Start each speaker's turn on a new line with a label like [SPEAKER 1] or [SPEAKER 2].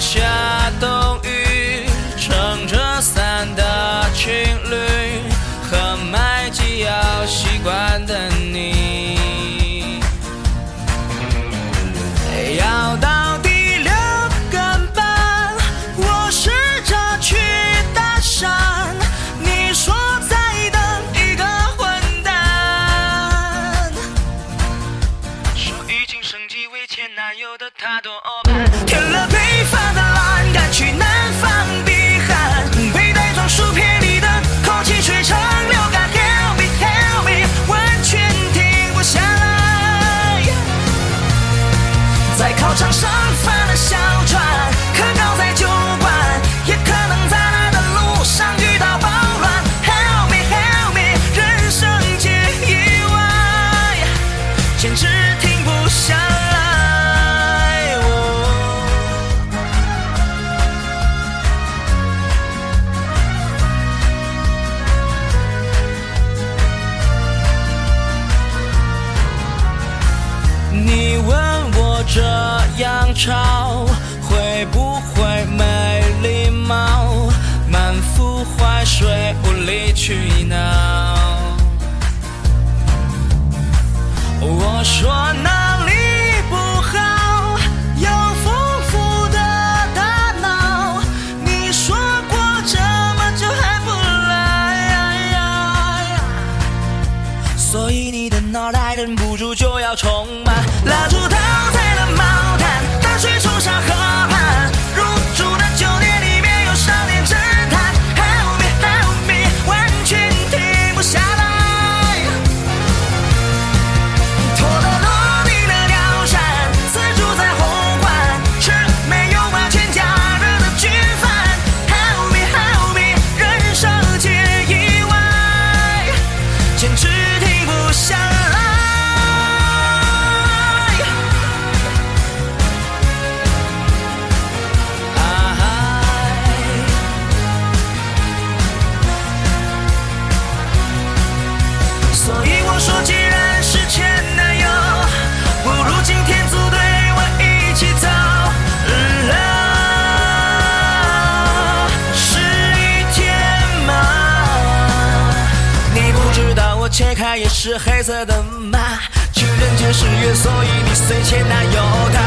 [SPEAKER 1] 下冬雨，撑着伞的情侣，和买机要习惯的你。要到第六根半，我试着去搭讪，你说在等一个混蛋。说已经升级为前男友的他多半，填样吵会不会没礼貌？满腹坏水无理取闹。我说哪里不好？有丰富的大脑。你说过这么久还不来？所以你的脑袋忍不住就要充满，蜡烛去冲沙河也是黑色的吗？情人节十月，所以你随前男友他